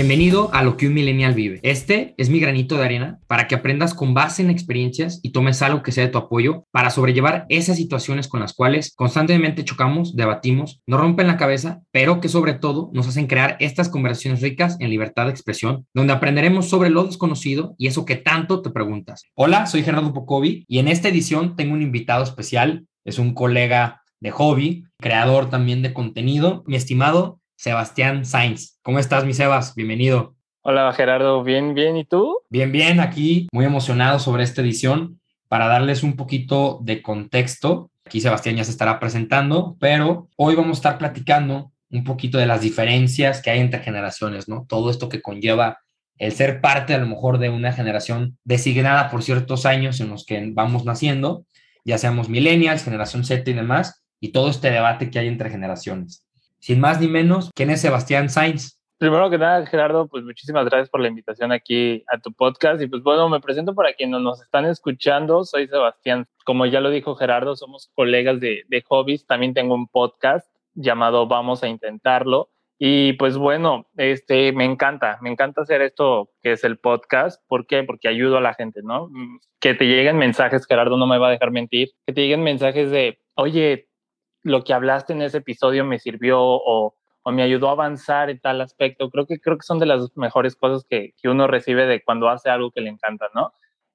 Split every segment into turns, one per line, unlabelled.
Bienvenido a lo que un millennial vive. Este es mi granito de arena para que aprendas con base en experiencias y tomes algo que sea de tu apoyo para sobrellevar esas situaciones con las cuales constantemente chocamos, debatimos, nos rompen la cabeza, pero que sobre todo nos hacen crear estas conversaciones ricas en libertad de expresión, donde aprenderemos sobre lo desconocido y eso que tanto te preguntas. Hola, soy Gerardo Pocovi y en esta edición tengo un invitado especial, es un colega de hobby, creador también de contenido, mi estimado Sebastián Sainz. ¿Cómo estás, mi Sebas? Bienvenido.
Hola, Gerardo. Bien, bien. ¿Y tú?
Bien, bien. Aquí muy emocionado sobre esta edición para darles un poquito de contexto. Aquí Sebastián ya se estará presentando, pero hoy vamos a estar platicando un poquito de las diferencias que hay entre generaciones, ¿no? Todo esto que conlleva el ser parte a lo mejor de una generación designada por ciertos años en los que vamos naciendo, ya seamos millennials, generación Z y demás, y todo este debate que hay entre generaciones. Sin más ni menos, ¿quién es Sebastián Sainz?
Primero que nada, Gerardo, pues muchísimas gracias por la invitación aquí a tu podcast. Y pues bueno, me presento para quienes nos están escuchando. Soy Sebastián. Como ya lo dijo Gerardo, somos colegas de, de hobbies. También tengo un podcast llamado Vamos a Intentarlo. Y pues bueno, este, me encanta, me encanta hacer esto que es el podcast. ¿Por qué? Porque ayudo a la gente, ¿no? Que te lleguen mensajes, Gerardo no me va a dejar mentir, que te lleguen mensajes de, oye, lo que hablaste en ese episodio me sirvió o, me ayudó a avanzar en tal aspecto. Creo que, creo que son de las mejores cosas que, uno recibe de cuando hace algo que le encanta, ¿no?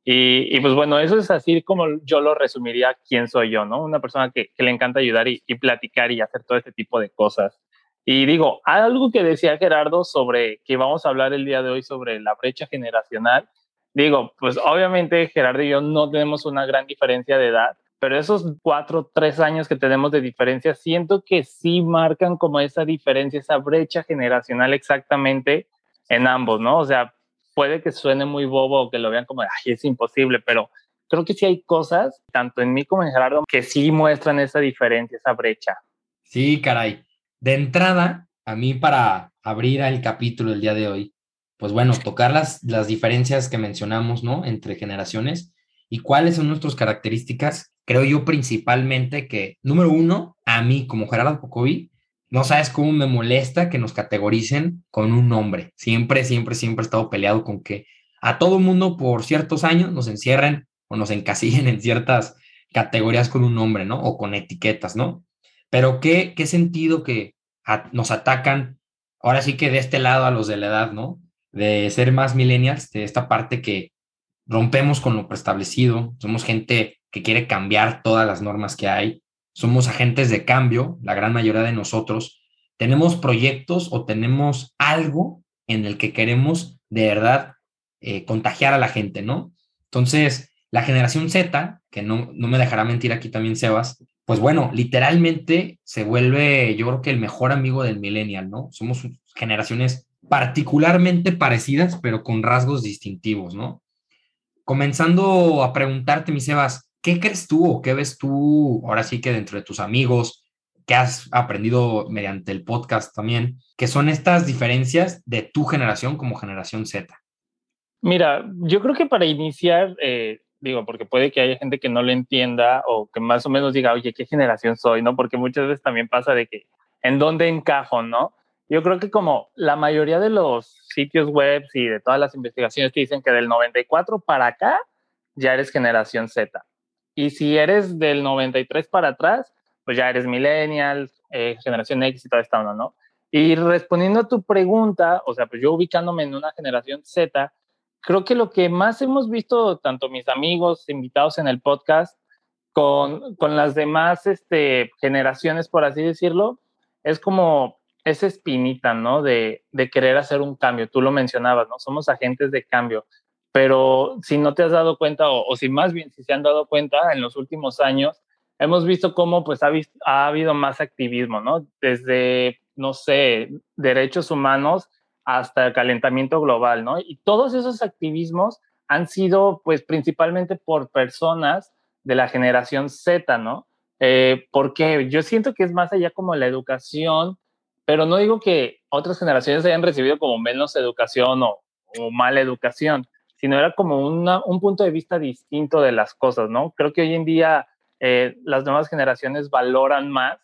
Y, pues bueno, eso es así como yo lo resumiría quién soy yo, ¿no? Una persona que, le encanta ayudar y, y, platicar y hacer todo este tipo de cosas. Y digo, algo que decía Gerardo sobre que vamos a hablar el día de hoy sobre la brecha generacional. Digo, pues obviamente Gerardo y yo no tenemos una gran diferencia de edad, pero esos cuatro, tres años que tenemos de diferencia, siento que sí marcan como esa diferencia, esa brecha generacional exactamente en ambos, ¿no? O sea, puede que suene muy bobo o que lo vean como, ay, es imposible, pero creo que sí hay cosas, tanto en mí como en Gerardo, que sí muestran esa diferencia, esa brecha.
Sí, caray. De entrada, a mí para abrir el capítulo el día de hoy, pues bueno, tocar las, las diferencias que mencionamos, ¿no? Entre generaciones y cuáles son nuestras características creo yo principalmente que, número uno, a mí como Gerardo Pocovi, no sabes cómo me molesta que nos categoricen con un nombre. Siempre, siempre, siempre he estado peleado con que a todo mundo por ciertos años nos encierren o nos encasillen en ciertas categorías con un nombre, ¿no? O con etiquetas, ¿no? Pero qué, qué sentido que nos atacan, ahora sí que de este lado a los de la edad, ¿no? De ser más millennials, de esta parte que rompemos con lo preestablecido, somos gente que quiere cambiar todas las normas que hay. Somos agentes de cambio, la gran mayoría de nosotros. Tenemos proyectos o tenemos algo en el que queremos de verdad eh, contagiar a la gente, ¿no? Entonces, la generación Z, que no, no me dejará mentir aquí también Sebas, pues bueno, literalmente se vuelve, yo creo que el mejor amigo del millennial, ¿no? Somos generaciones particularmente parecidas, pero con rasgos distintivos, ¿no? Comenzando a preguntarte, mi Sebas, ¿Qué crees tú o qué ves tú ahora sí que dentro de tus amigos que has aprendido mediante el podcast también, que son estas diferencias de tu generación como generación Z?
Mira, yo creo que para iniciar, eh, digo, porque puede que haya gente que no lo entienda o que más o menos diga, oye, ¿qué generación soy? ¿No? Porque muchas veces también pasa de que, ¿en dónde encajo? ¿No? Yo creo que como la mayoría de los sitios web y de todas las investigaciones te dicen que del 94 para acá ya eres generación Z. Y si eres del 93 para atrás, pues ya eres millennial, eh, generación X y toda esta onda, ¿no? Y respondiendo a tu pregunta, o sea, pues yo ubicándome en una generación Z, creo que lo que más hemos visto, tanto mis amigos invitados en el podcast, con, con las demás este, generaciones, por así decirlo, es como esa espinita, ¿no? De, de querer hacer un cambio. Tú lo mencionabas, ¿no? Somos agentes de cambio pero si no te has dado cuenta, o, si más bien si se han dado cuenta en los últimos años, hemos visto cómo pues ha, ha habido más activismo, ¿no? Desde, no sé, derechos humanos hasta el calentamiento global, ¿no? Y todos esos activismos han sido pues principalmente por personas de la generación Z, ¿no? Eh, porque yo siento que es más allá como la educación, pero no digo que otras generaciones hayan recibido como menos educación o, o mala educación, sino era como un punto de vista distinto de las cosas, ¿no? Creo que hoy en día eh, las nuevas generaciones valoran más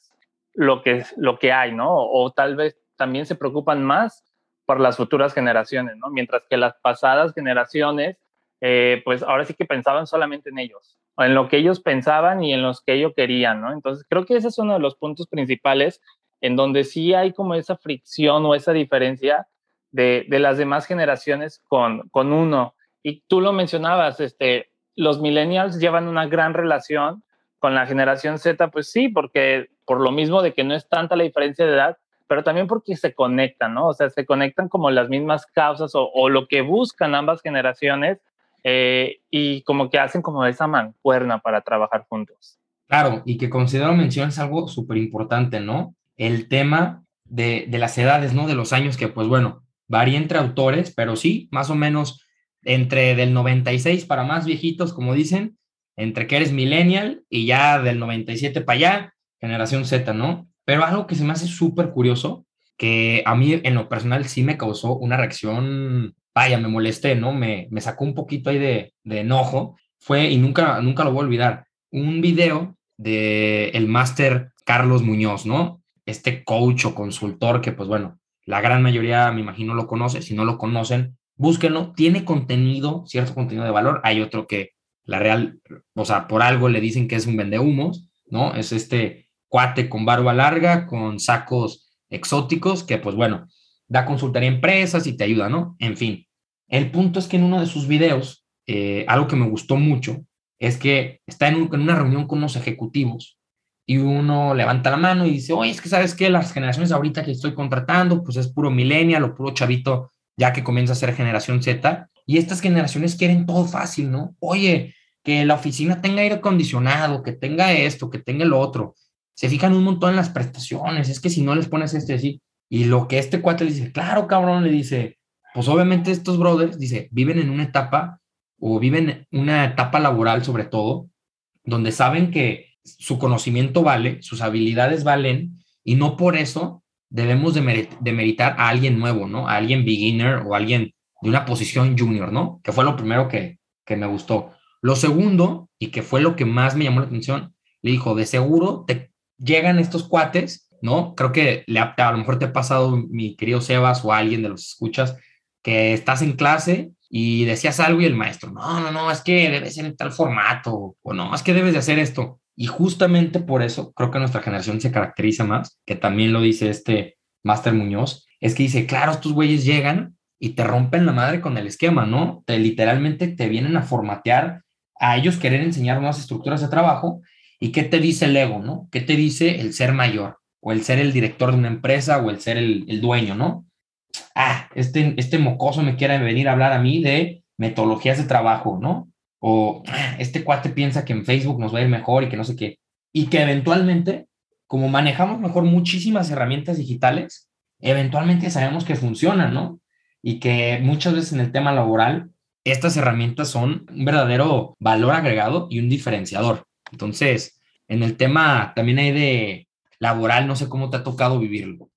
lo que, lo que hay, ¿no? O, tal vez también se preocupan más por las futuras generaciones, ¿no? Mientras que las pasadas generaciones, eh, pues ahora sí que pensaban solamente en ellos, en lo que ellos pensaban y en los que ellos querían, ¿no? Entonces creo que ese es uno de los puntos principales en donde sí hay como esa fricción o esa diferencia de, de las demás generaciones con, con uno. Y tú lo mencionabas, este, los millennials llevan una gran relación con la generación Z, pues sí, porque por lo mismo de que no es tanta la diferencia de edad, pero también porque se conectan, ¿no? O sea, se conectan como las mismas causas o, lo que buscan ambas generaciones eh, y como que hacen como esa mancuerna para trabajar juntos.
Claro, y que considero mencionas algo súper importante, ¿no? El tema de, de, las edades, ¿no? De los años que, pues bueno, varía entre autores, pero sí, más o menos entre del 96 para más viejitos, como dicen, entre que eres millennial y ya del 97 para allá, generación Z, ¿no? Pero algo que se me hace súper curioso, que a mí en lo personal sí me causó una reacción, vaya, me molesté, ¿no? Me, me sacó un poquito ahí de, de enojo, fue, y nunca, nunca lo voy a olvidar, un video de el máster Carlos Muñoz, ¿no? Este coach o consultor que, pues bueno, la gran mayoría me imagino lo conoce, si no lo conocen, búsquenlo, tiene contenido, cierto contenido de valor, hay otro que la real, o sea, por algo le dicen que es un vendehumos, ¿no? Es este cuate con barba larga, con sacos exóticos, que pues bueno, da consultoría a empresas y te ayuda, ¿no? En fin, el punto es que en uno de sus videos, eh, algo que me gustó mucho, es que está en, en, una reunión con unos ejecutivos y uno levanta la mano y dice, oye, es que sabes que las generaciones ahorita que estoy contratando, pues es puro millennial o puro chavito ya que comienza a ser generación Z, y estas generaciones quieren todo fácil, ¿no? Oye, que la oficina tenga aire acondicionado, que tenga esto, que tenga lo otro. Se fijan un montón en las prestaciones, es que si no les pones este así, y lo que este cuate dice, claro, cabrón, le dice, pues obviamente estos brothers, dice, viven en una etapa o viven una etapa laboral sobre todo, donde saben que su conocimiento vale, sus habilidades valen, y no por eso debemos de, meritar a alguien nuevo, ¿no? A alguien beginner o alguien de una posición junior, ¿no? Que fue lo primero que, que me gustó. Lo segundo, y que fue lo que más me llamó la atención, le dijo, de seguro te llegan estos cuates, ¿no? Creo que le, a lo mejor te ha pasado, mi querido Sebas o alguien de los escuchas, que estás en clase y decías algo y el maestro, no, no, no, es que debe ser en tal formato, o no, es que debes de hacer esto. Y justamente por eso creo que nuestra generación se caracteriza más, que también lo dice este Master Muñoz, es que dice, claro, estos güeyes llegan y te rompen la madre con el esquema, ¿no? Te literalmente te vienen a formatear, a ellos querer enseñar nuevas estructuras de trabajo. ¿Y qué te dice el ego, no? ¿Qué te dice el ser mayor? O el ser el director de una empresa o el ser el, el dueño, ¿no? Ah, este, este mocoso me quiere venir a hablar a mí de metodologías de trabajo, ¿no? O ah, este cuate piensa que en Facebook nos va a ir mejor y que no sé qué, y que eventualmente, como manejamos mejor muchísimas herramientas digitales, eventualmente sabemos que funcionan, ¿no? Y que muchas veces en el tema laboral, estas herramientas son un verdadero valor agregado y un diferenciador. Entonces, en el tema también hay de laboral, no sé cómo te ha tocado vivirlo.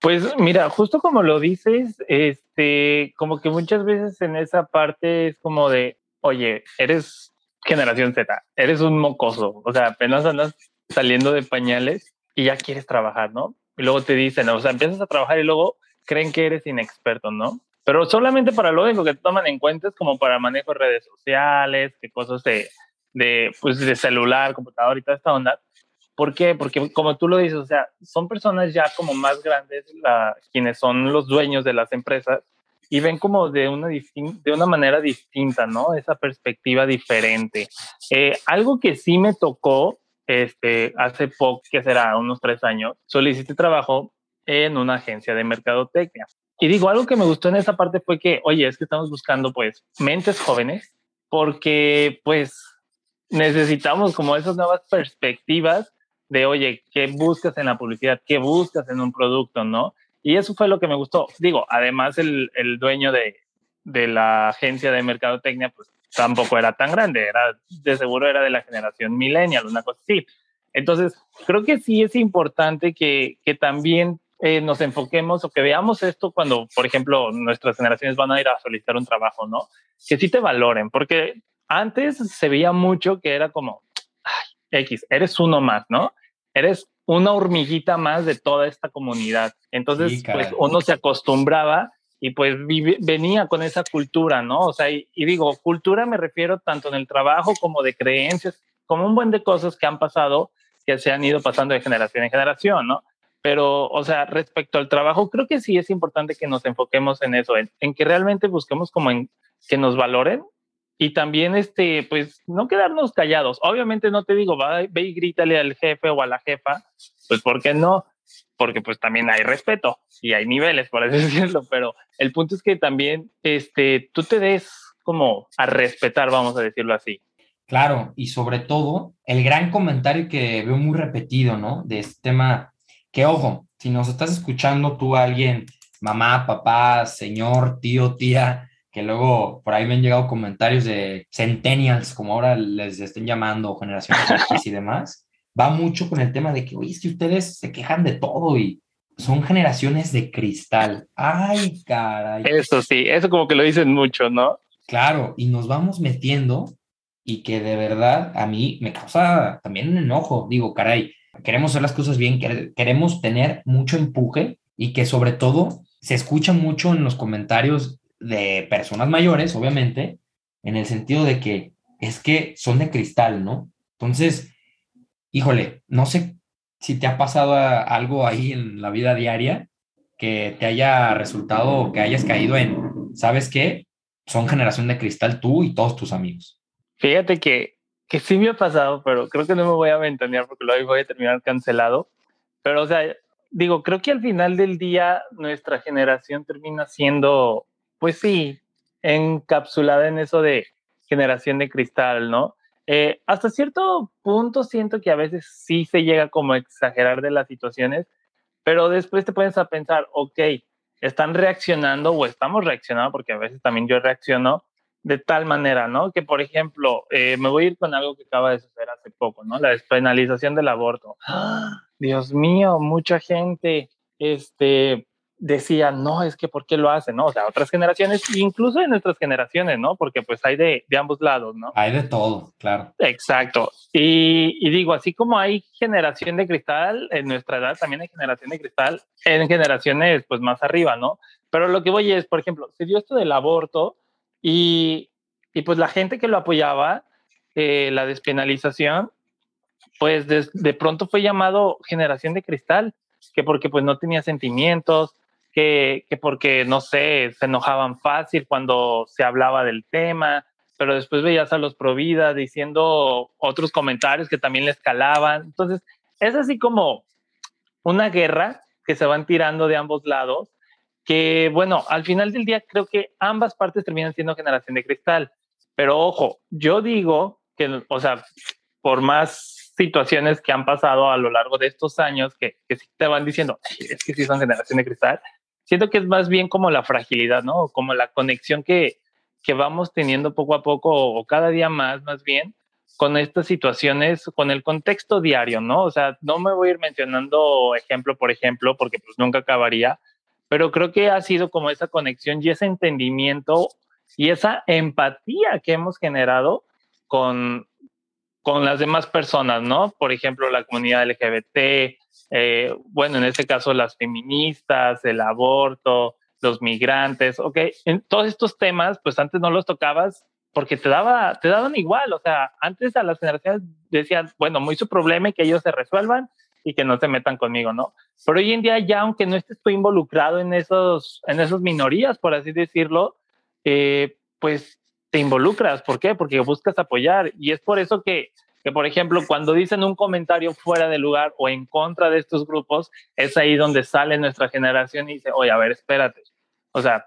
Pues mira, justo como lo dices, este, como que muchas veces en esa parte es como de, oye, eres generación Z, eres un mocoso, o sea, apenas andas saliendo de pañales y ya quieres trabajar, ¿no? Y luego te dicen, o sea, empiezas a trabajar y luego creen que eres inexperto, ¿no? Pero solamente para lo único que toman en cuenta es como para manejo de redes sociales, que cosas de, de, pues, de celular, computador y toda esta onda. ¿Por qué? Porque como tú lo dices, o sea, son personas ya como más grandes la, quienes son los dueños de las empresas y ven como de una, de una manera distinta, ¿no? Esa perspectiva diferente. Eh, algo que sí me tocó este, hace poco, que será unos tres años, solicité trabajo en una agencia de mercadotecnia. Y digo, algo que me gustó en esa parte fue que, oye, es que estamos buscando pues mentes jóvenes porque pues necesitamos como esas nuevas perspectivas de, oye, ¿qué buscas en la publicidad? ¿Qué buscas en un producto? ¿No? Y eso fue lo que me gustó. Digo, además el, el dueño de, de, la agencia de mercadotecnia, pues tampoco era tan grande, era de seguro era de la generación millennial, una cosa así. Entonces, creo que sí es importante que, que también eh, nos enfoquemos o que veamos esto cuando, por ejemplo, nuestras generaciones van a ir a solicitar un trabajo, ¿no? Que sí te valoren, porque antes se veía mucho que era como, ay, X, eres uno más, ¿no? Eres una hormiguita más de toda esta comunidad. Entonces, pues uno se acostumbraba y pues venía con esa cultura, ¿no? O sea, y, digo, cultura me refiero tanto en el trabajo como de creencias, como un buen de cosas que han pasado, que se han ido pasando de generación en generación, ¿no? Pero, o sea, respecto al trabajo, creo que sí es importante que nos enfoquemos en eso, en, en que realmente busquemos como en que nos valoren y también, este, pues, no quedarnos callados. Obviamente no te digo, va, ve y grítale al jefe o a la jefa, pues, ¿por qué no? porque pues también hay respeto y hay niveles, por decirlo, pero el punto es que también este, tú te des como a respetar, vamos a decirlo así.
Claro, y sobre todo el gran comentario que veo muy repetido, ¿no? De este tema, que ojo, si nos estás escuchando tú alguien, mamá, papá, señor, tío, tía, que luego por ahí me han llegado comentarios de centennials, como ahora les estén llamando, generaciones y demás, va mucho con el tema de que, oye, es que ustedes se quejan de todo y son generaciones de cristal. Ay, caray.
Eso sí, eso como que lo dicen mucho, ¿no?
Claro, y nos vamos metiendo y que de verdad a mí me causa también un enojo. Digo, caray, queremos hacer las cosas bien, queremos tener mucho empuje y que sobre todo se escucha mucho en los comentarios de personas mayores, obviamente, en el sentido de que es que son de cristal, ¿no? Entonces, híjole, no sé si te ha pasado algo ahí en la vida diaria que te haya resultado que hayas caído en, ¿sabes qué? Son generación de cristal tú y todos tus amigos.
Fíjate que, que sí me ha pasado, pero creo que no me voy a ventanear porque luego voy a terminar cancelado. Pero, o sea, digo, creo que al final del día nuestra generación termina siendo, pues sí, encapsulada en eso de generación de cristal, ¿no? Eh, hasta cierto punto siento que a veces sí se llega como a exagerar de las situaciones, pero después te pones a pensar, ok, están reaccionando o estamos reaccionando, porque a veces también yo reacciono de tal manera, ¿no? Que, por ejemplo, eh, me voy a ir con algo que acaba de suceder hace poco, ¿no? La despenalización del aborto. ¡Ah! Dios mío, mucha gente, este, decía, no, es que ¿por qué lo hacen? ¿no? O sea, otras generaciones, incluso en nuestras generaciones, ¿no? Porque pues hay de, de ambos lados, ¿no?
Hay de todo, claro.
Exacto. Y, y, digo, así como hay generación de cristal, en nuestra edad también hay generación de cristal en generaciones pues más arriba, ¿no? Pero lo que voy es, por ejemplo, se dio esto del aborto y, y pues la gente que lo apoyaba, eh, la despenalización, pues de, de pronto fue llamado generación de cristal que porque pues no tenía sentimientos, que, porque, no sé, se enojaban fácil cuando se hablaba del tema, pero después veías a los Provida diciendo otros comentarios que también les calaban. Entonces, es así como una guerra que se van tirando de ambos lados, que bueno, al final del día creo que ambas partes terminan siendo generación de cristal. Pero ojo, yo digo que, o sea, por más situaciones que han pasado a lo largo de estos años que, que te van diciendo, es que sí son generación de cristal, siento que es más bien como la fragilidad, ¿no? Como la conexión que, que vamos teniendo poco a poco o cada día más, más bien, con estas situaciones, con el contexto diario, ¿no? O sea, no me voy a ir mencionando ejemplo por ejemplo, porque pues nunca acabaría, pero creo que ha sido como esa conexión y ese entendimiento y esa empatía que hemos generado con, con las demás personas, ¿no? Por ejemplo, la comunidad LGBT, eh, bueno, en este caso las feministas, el aborto, los migrantes, ok, en todos estos temas, pues antes no los tocabas porque te daba, te daban igual, o sea, antes a las generaciones decían, bueno, muy su problema y que ellos se resuelvan y que no se metan conmigo, ¿no? Pero hoy en día ya, aunque no estés tú involucrado en esos, en esas minorías, por así decirlo, eh, pues te involucras. ¿Por qué? Porque buscas apoyar y es por eso que que, por ejemplo, cuando dicen un comentario fuera de lugar o en contra de estos grupos, es ahí donde sale nuestra generación y dice, oye, a ver, espérate. O sea,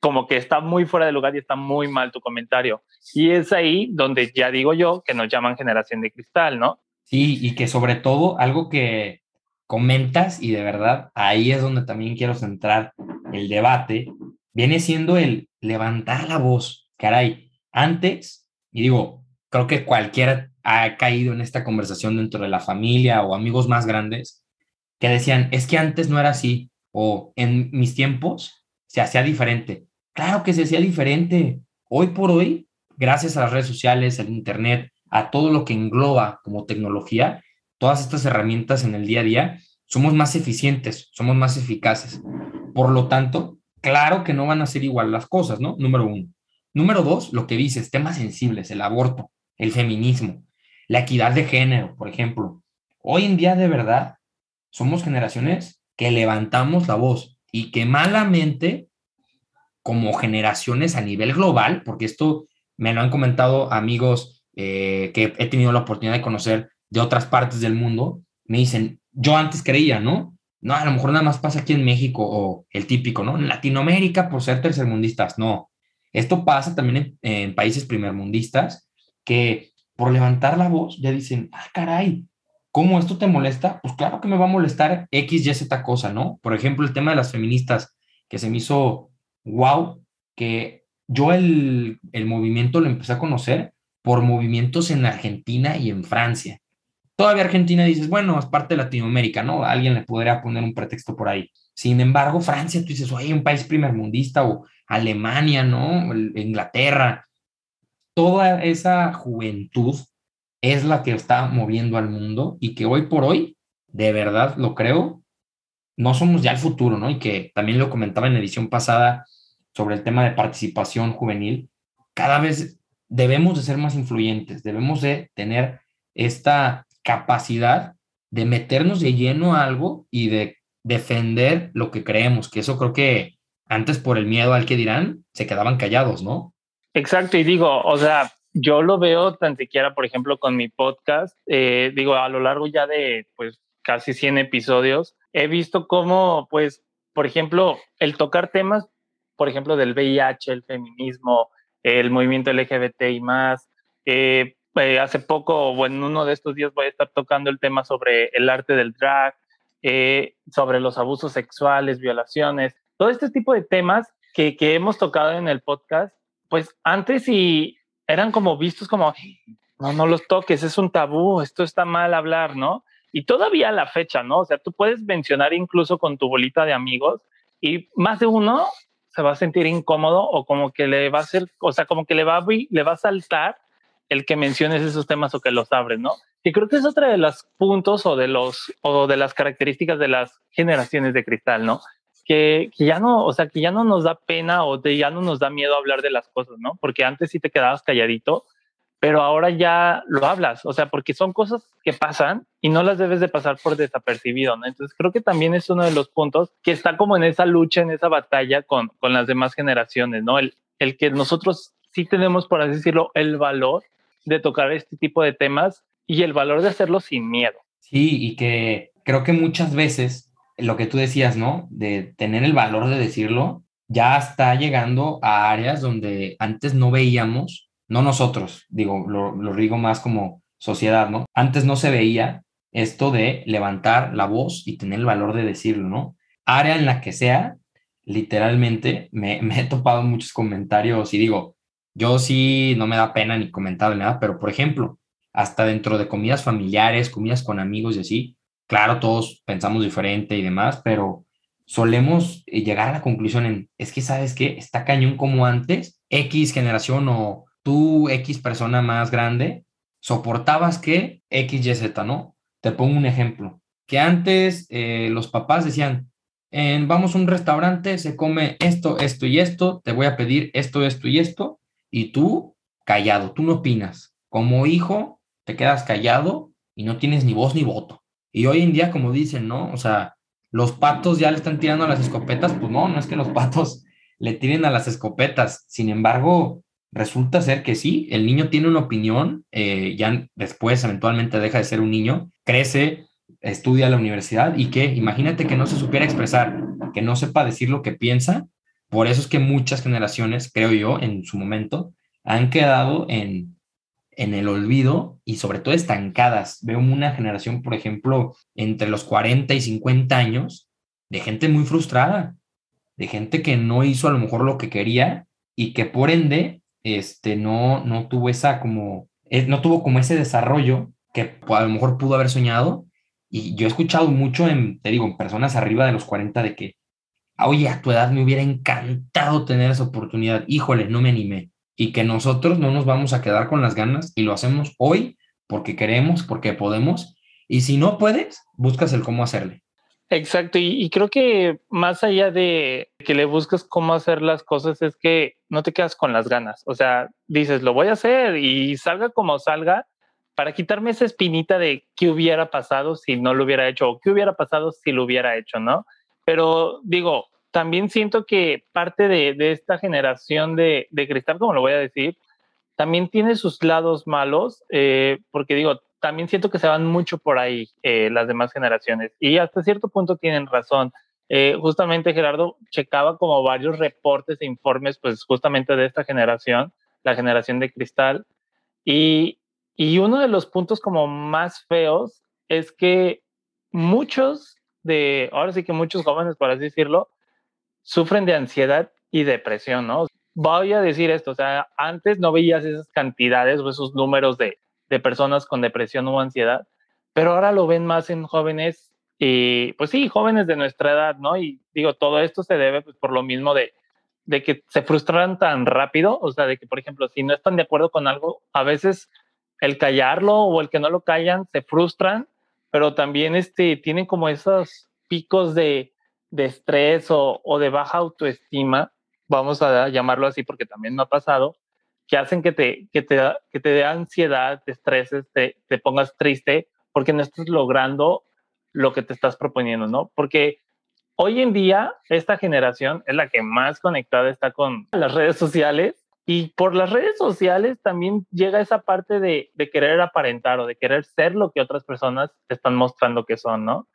como que está muy fuera de lugar y está muy mal tu comentario. Y es ahí donde ya digo yo que nos llaman generación de cristal, ¿no?
Sí, y que sobre todo algo que comentas y de verdad ahí es donde también quiero centrar el debate, viene siendo el levantar la voz. Caray, antes, y digo, creo que cualquiera ha caído en esta conversación dentro de la familia o amigos más grandes que decían, es que antes no era así o en mis tiempos se hacía diferente. Claro que se hacía diferente. Hoy por hoy, gracias a las redes sociales, al Internet, a todo lo que engloba como tecnología, todas estas herramientas en el día a día, somos más eficientes, somos más eficaces. Por lo tanto, claro que no van a ser igual las cosas, ¿no? Número uno. Número dos, lo que dices, temas sensibles, el aborto, el feminismo, la equidad de género, por ejemplo. Hoy en día, de verdad, somos generaciones que levantamos la voz y que malamente, como generaciones a nivel global, porque esto me lo han comentado amigos eh, que he tenido la oportunidad de conocer de otras partes del mundo, me dicen, yo antes creía, ¿no? No, a lo mejor nada más pasa aquí en México o el típico, ¿no? En Latinoamérica por ser tercermundistas, no. Esto pasa también en, países primermundistas que por levantar la voz ya dicen, ah, caray, ¿cómo esto te molesta? Pues claro que me va a molestar X, Y, Z cosa, ¿no? Por ejemplo, el tema de las feministas, que se me hizo wow, que yo el, el movimiento lo empecé a conocer por movimientos en Argentina y en Francia. Todavía Argentina dices, bueno, es parte de Latinoamérica, ¿no? Alguien le podría poner un pretexto por ahí. Sin embargo, Francia, tú dices, oye, un país primermundista o Alemania, ¿no? Inglaterra. Toda esa juventud es la que está moviendo al mundo y que hoy por hoy, de verdad lo creo, no somos ya el futuro, ¿no? Y que también lo comentaba en edición pasada sobre el tema de participación juvenil, cada vez debemos de ser más influyentes, debemos de tener esta capacidad de meternos de lleno a algo y de defender lo que creemos, que eso creo que antes por el miedo al que dirán, se quedaban callados, ¿no?
Exacto, y digo, o sea, yo lo veo tan siquiera, por ejemplo, con mi podcast, eh, digo, a lo largo ya de, pues, casi 100 episodios, he visto cómo, pues, por ejemplo, el tocar temas, por ejemplo, del VIH, el feminismo, el movimiento LGBT y más. Eh, eh, hace poco, o en uno de estos días, voy a estar tocando el tema sobre el arte del drag, eh, sobre los abusos sexuales, violaciones, todo este tipo de temas que, que hemos tocado en el podcast, pues antes y eran como vistos como, no, no los toques, es un tabú, esto está mal hablar, ¿no? Y todavía la fecha, ¿no? O sea, tú puedes mencionar incluso con tu bolita de amigos y más de uno se va a sentir incómodo o como que le va a hacer, o sea, como que le va le va a saltar el que menciones esos temas o que los abres, ¿no? Y creo que es otra de los puntos o de los o de las características de las generaciones de cristal, ¿no? Que, ya no, o sea, que ya no nos da pena o ya no nos da miedo hablar de las cosas, ¿no? Porque antes sí te quedabas calladito pero ahora ya lo hablas, o sea, porque son cosas que pasan y no las debes de pasar por desapercibido, ¿no? Entonces creo que también es uno de los puntos que está como en esa lucha, en esa batalla con, con las demás generaciones, ¿no? El, el que nosotros sí tenemos, por así decirlo, el valor de tocar este tipo de temas y el valor de hacerlo sin miedo.
Sí, y que creo que muchas veces lo que tú decías, ¿no? De tener el valor de decirlo, ya está llegando a áreas donde antes no veíamos no nosotros, digo, lo, lo digo más como sociedad, ¿no? Antes no se veía esto de levantar la voz y tener el valor de decirlo, ¿no? Área en la que sea, literalmente me, he topado muchos comentarios y digo, yo sí no me da pena ni comentar nada, pero por ejemplo, hasta dentro de comidas familiares, comidas con amigos y así, claro, todos pensamos diferente y demás, pero solemos llegar a la conclusión en, es que sabes que está cañón como antes, X generación o tú, X persona más grande, soportabas que X, Y, Z, ¿no? Te pongo un ejemplo, que antes eh, los papás decían, vamos a un restaurante, se come esto, esto y esto, te voy a pedir esto, esto y esto, y tú callado, tú no opinas. Como hijo, te quedas callado y no tienes ni voz ni voto. Y hoy en día, como dicen, ¿no? O sea, los patos ya le están tirando a las escopetas, pues no, no es que los patos le tiren a las escopetas. Sin embargo, resulta ser que sí, el niño tiene una opinión, eh, ya después eventualmente deja de ser un niño, crece, estudia a la universidad y que imagínate que no se supiera expresar, que no sepa decir lo que piensa. Por eso es que muchas generaciones, creo yo, en su momento, han quedado en, en el olvido y sobre todo estancadas. Veo una generación, por ejemplo, entre los 40 y 50 años, de gente muy frustrada, de gente que no hizo a lo mejor lo que quería y que por ende este, no, no tuvo esa como, eh, no tuvo como ese desarrollo que a lo mejor pudo haber soñado. Y yo he escuchado mucho en, te digo, personas arriba de los 40 de que, oye, a tu edad me hubiera encantado tener esa oportunidad, híjole, no me animé. Y que nosotros no nos vamos a quedar con las ganas y lo hacemos hoy porque queremos, porque podemos. Y si no puedes, buscas el cómo hacerle.
Exacto, y, creo que más allá de que le busques cómo hacer las cosas, es que no te quedas con las ganas. O sea, dices, lo voy a hacer y salga como salga, para quitarme esa espinita de qué hubiera pasado si no lo hubiera hecho o qué hubiera pasado si lo hubiera hecho, ¿no? Pero digo, también siento que parte de, esta generación de, cristal, como lo voy a decir, también tiene sus lados malos, eh, porque digo, también siento que se van mucho por ahí eh, las demás generaciones y hasta cierto punto tienen razón. Eh, justamente Gerardo checaba como varios reportes e informes, pues justamente de esta generación, la generación de cristal, y, y uno de los puntos como más feos es que muchos de, ahora sí que muchos jóvenes, por así decirlo, sufren de ansiedad y depresión, ¿no? Voy a decir esto, o sea, antes no veías esas cantidades o esos números de de personas con depresión o ansiedad, pero ahora lo ven más en jóvenes y pues sí, jóvenes de nuestra edad, ¿no? Y digo, todo esto se debe pues, por lo mismo de, de que se frustran tan rápido, o sea, de que, por ejemplo, si no están de acuerdo con algo, a veces el callarlo o el que no lo callan se frustran, pero también este, tienen como esos picos de, de estrés o, o, de baja autoestima, vamos a llamarlo así porque también me ha pasado, que hacen que te, que te, que te dé ansiedad, te estreses, te, te pongas triste porque no estás logrando lo que te estás proponiendo, ¿no? Porque hoy en día esta generación es la que más conectada está con las redes sociales y por las redes sociales también llega esa parte de, de querer aparentar o de querer ser lo que otras personas están mostrando que son, ¿no?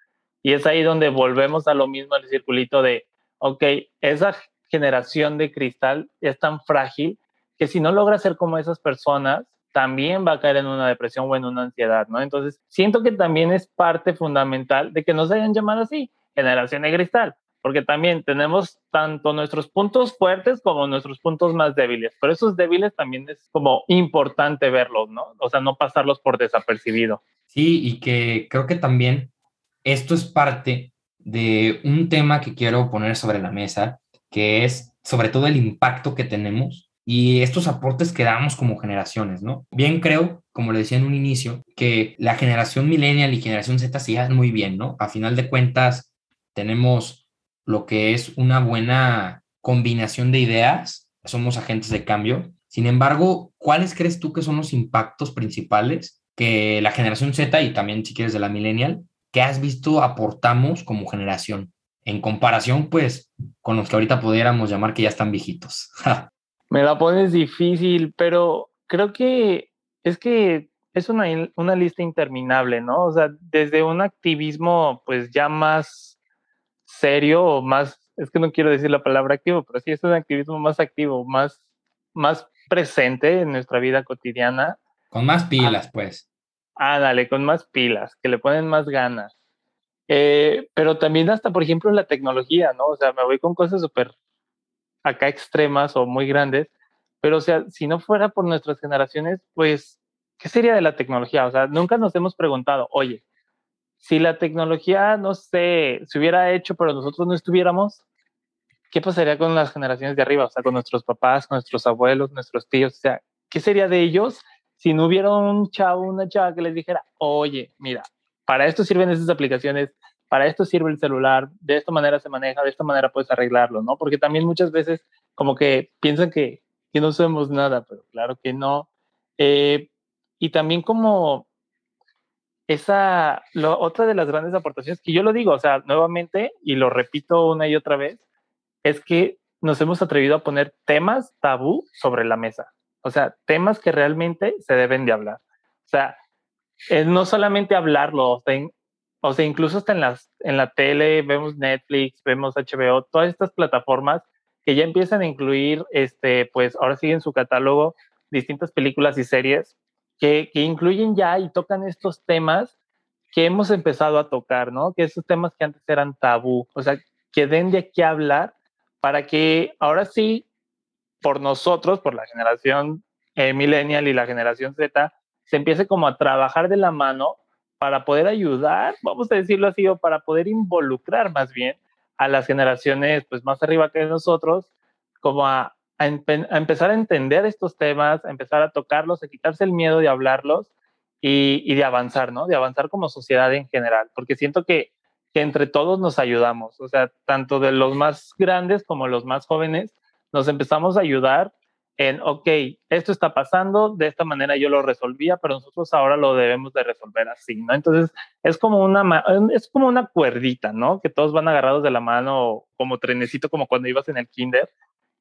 Y es ahí donde volvemos a lo mismo, al circulito de, ok, esa generación de cristal es tan frágil que si no logra ser como esas personas, también va a caer en una depresión o en una ansiedad, ¿no? Entonces, siento que también es parte fundamental de que nos hayan llamado así, generación de cristal, porque también tenemos tanto nuestros puntos fuertes como nuestros puntos más débiles, pero esos débiles también es como importante verlos, ¿no? O sea, no pasarlos por desapercibido.
Sí, y que creo que también esto es parte de un tema que quiero poner sobre la mesa, que es sobre todo el impacto que tenemos y estos aportes que damos como generaciones, ¿no? Bien creo, como le decía en un inicio, que la generación millennial y generación Z se llevan muy bien, ¿no? A final de cuentas, tenemos lo que es una buena combinación de ideas, somos agentes de cambio. Sin embargo, ¿cuáles crees tú que son los impactos principales que la generación Z y también, si quieres, de la millennial, que has visto aportamos como generación? En comparación, pues, con los que ahorita pudiéramos llamar que ya están viejitos.
Me la pones difícil, pero creo que es que es una, una lista interminable, ¿no? O sea, desde un activismo pues ya más serio o más, es que no quiero decir la palabra activo, pero sí es un activismo más activo, más, más presente en nuestra vida cotidiana.
Con más pilas, ah, pues.
Ándale, con más pilas, que le ponen más ganas. Eh, pero también hasta, por ejemplo, la tecnología, ¿no? O sea, me voy con cosas súper acá extremas o muy grandes, pero o sea, si no fuera por nuestras generaciones, pues, ¿qué sería de la tecnología? O sea, nunca nos hemos preguntado, oye, si la tecnología, no sé, se hubiera hecho, pero nosotros no estuviéramos, ¿qué pasaría con las generaciones de arriba? O sea, con nuestros papás, con nuestros abuelos, nuestros tíos, o sea, ¿qué sería de ellos si no hubiera un chavo, una chava que les dijera, oye, mira, para esto sirven esas aplicaciones, para esto sirve el celular, de esta manera se maneja, de esta manera puedes arreglarlo, ¿no? Porque también muchas veces como que piensan que, que no sabemos nada, pero claro que no. Eh, y también como esa, otra de las grandes aportaciones, que yo lo digo, o sea, nuevamente, y lo repito una y otra vez, es que nos hemos atrevido a poner temas tabú sobre la mesa. O sea, temas que realmente se deben de hablar. O sea, es no solamente hablarlo, o sea, incluso hasta en, las, en la tele, vemos Netflix, vemos HBO, todas estas plataformas que ya empiezan a incluir, este, pues ahora sí en su catálogo, distintas películas y series que, que incluyen ya y tocan estos temas que hemos empezado a tocar, ¿no? Que esos temas que antes eran tabú, o sea, que den de qué hablar para que ahora sí, por nosotros, por la generación eh, millennial y la generación Z, se empiece como a trabajar de la mano para poder ayudar, vamos a decirlo así, o para poder involucrar más bien a las generaciones pues más arriba que nosotros, como a, a, empezar a entender estos temas, a empezar a tocarlos, a quitarse el miedo de hablarlos y, y, de avanzar, ¿no? De avanzar como sociedad en general, porque siento que, que entre todos nos ayudamos, o sea, tanto de los más grandes como los más jóvenes, nos empezamos a ayudar en, ok, esto está pasando, de esta manera yo lo resolvía, pero nosotros ahora lo debemos de resolver así, ¿no? Entonces, es como una, es como una cuerdita, ¿no? Que todos van agarrados de la mano como trenecito, como cuando ibas en el kinder,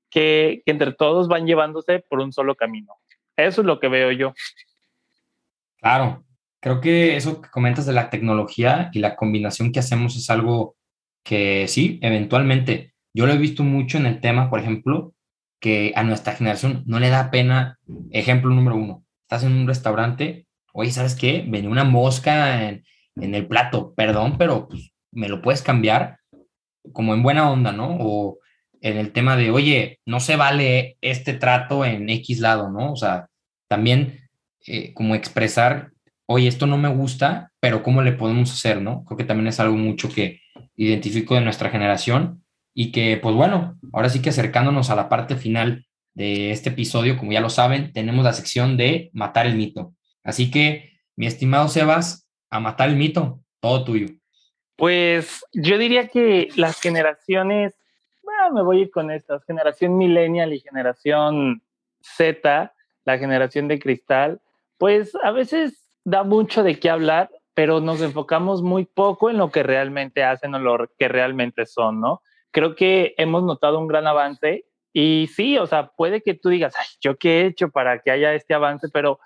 que, que entre todos van llevándose por un solo camino. Eso es lo que veo yo.
Claro, creo que eso que comentas de la tecnología y la combinación que hacemos es algo que sí, eventualmente, yo lo he visto mucho en el tema, por ejemplo, que a nuestra generación no le da pena. Ejemplo número uno, estás en un restaurante, oye, ¿sabes qué? Venía una mosca en, el plato, perdón, pero pues, me lo puedes cambiar como en buena onda, ¿no? O en el tema de, oye, no se vale este trato en X lado, ¿no? O sea, también eh, como expresar, oye, esto no me gusta, pero ¿cómo le podemos hacer, no? Creo que también es algo mucho que identifico de nuestra generación y que, pues bueno, ahora sí que acercándonos a la parte final de este episodio, como ya lo saben, tenemos la sección de matar el mito. Así que, mi estimado Sebas, a matar el mito, todo tuyo.
Pues yo diría que las generaciones, bueno, me voy a ir con estas, generación millennial y generación Z, la generación de cristal, pues a veces da mucho de qué hablar, pero nos enfocamos muy poco en lo que realmente hacen o lo que realmente son, ¿no? Creo que hemos notado un gran avance y sí, o sea, puede que tú digas, Ay, yo qué he hecho para que haya este avance, pero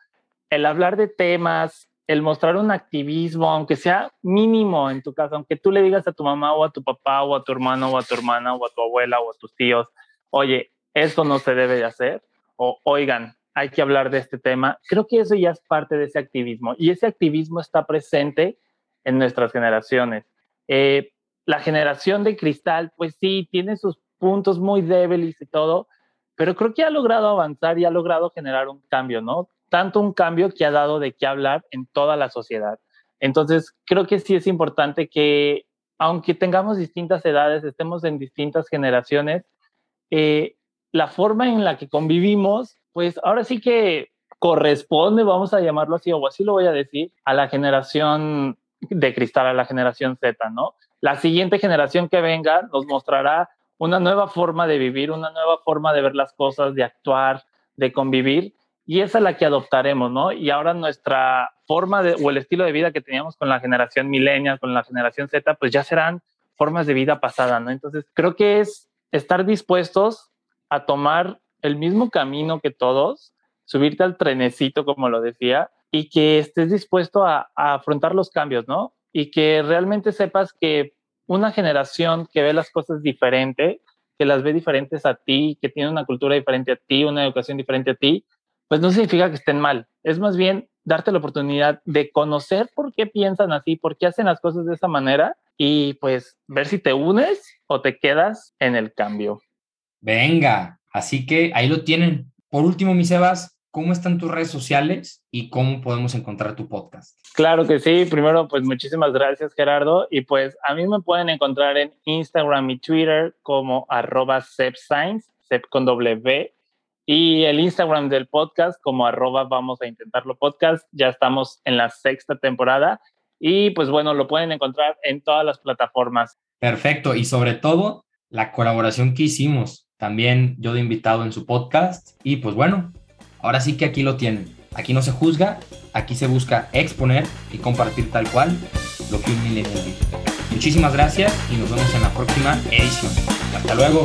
el hablar de temas, el mostrar un activismo, aunque sea mínimo en tu casa, aunque tú le digas a tu mamá o a tu papá o a tu hermano o a tu hermana o a tu abuela o a tus tíos, oye, esto no se debe de hacer, o oigan, hay que hablar de este tema, creo que eso ya es parte de ese activismo y ese activismo está presente en nuestras generaciones. Eh, la generación de cristal, pues sí, tiene sus puntos muy débiles y todo, pero creo que ha logrado avanzar y ha logrado generar un cambio, ¿no? Tanto un cambio que ha dado de qué hablar en toda la sociedad. Entonces, creo que sí es importante que, aunque tengamos distintas edades, estemos en distintas generaciones, eh, la forma en la que convivimos, pues ahora sí que corresponde, vamos a llamarlo así, o así lo voy a decir, a la generación de cristal, a la generación Z, ¿no? La siguiente generación que venga nos mostrará una nueva forma de vivir, una nueva forma de ver las cosas, de actuar, de convivir, y esa es la que adoptaremos, ¿no? Y ahora nuestra forma de, o el estilo de vida que teníamos con la generación millennial, con la generación Z, pues ya serán formas de vida pasada, ¿no? Entonces, creo que es estar dispuestos a tomar el mismo camino que todos, subirte al trenecito, como lo decía, y que estés dispuesto a afrontar los cambios, ¿no? Y que realmente sepas que una generación que ve las cosas diferente, que las ve diferentes a ti, que tiene una cultura diferente a ti, una educación diferente a ti, pues no significa que estén mal. Es más bien darte la oportunidad de conocer por qué piensan así, por qué hacen las cosas de esa manera y pues ver si te unes o te quedas en el cambio.
Venga, así que ahí lo tienen. Por último, mi Sebas, ¿cómo están tus redes sociales y cómo podemos encontrar tu podcast?
Claro que sí. Primero, pues muchísimas gracias, Gerardo. Y pues a mí me pueden encontrar en Instagram y Twitter como arroba sepscience, sep con W. Y el Instagram del podcast como arroba vamos a intentarlo podcast. Ya estamos en la sexta temporada. Y pues bueno, lo pueden encontrar en todas las plataformas.
Perfecto. Y sobre todo, la colaboración que hicimos. También yo de invitado en su podcast. Y pues bueno, Ahora sí que aquí lo tienen. Aquí no se juzga, aquí se busca exponer y compartir tal cual lo que un millennial vive. Muchísimas gracias y nos vemos en la próxima edición. Hasta luego.